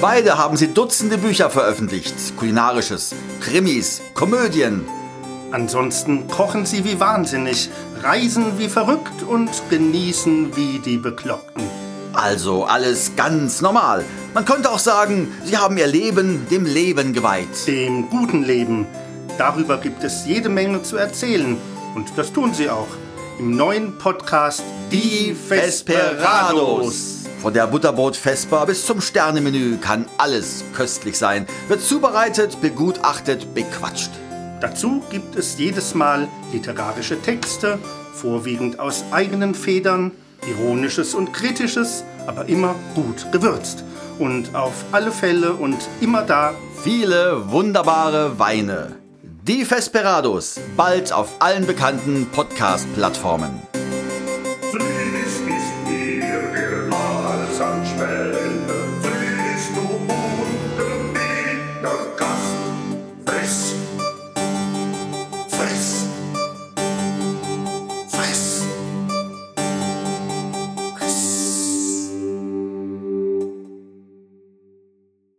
Beide haben sie Dutzende Bücher veröffentlicht. Kulinarisches, Krimis, Komödien. Ansonsten kochen sie wie wahnsinnig, reisen wie verrückt und genießen wie die Bekloppten. Also alles ganz normal. Man könnte auch sagen, sie haben ihr Leben dem Leben geweiht. Dem guten Leben. Darüber gibt es jede Menge zu erzählen. Und das tun sie auch. Im neuen Podcast Die Vesperados. Von der Butterbrot Vesper bis zum Sternemenü kann alles köstlich sein. Wird zubereitet, begutachtet, bequatscht. Dazu gibt es jedes Mal literarische Texte, vorwiegend aus eigenen Federn, ironisches und kritisches, aber immer gut gewürzt. Und auf alle Fälle und immer da viele wunderbare Weine. Die Vesperados, bald auf allen bekannten Podcast-Plattformen.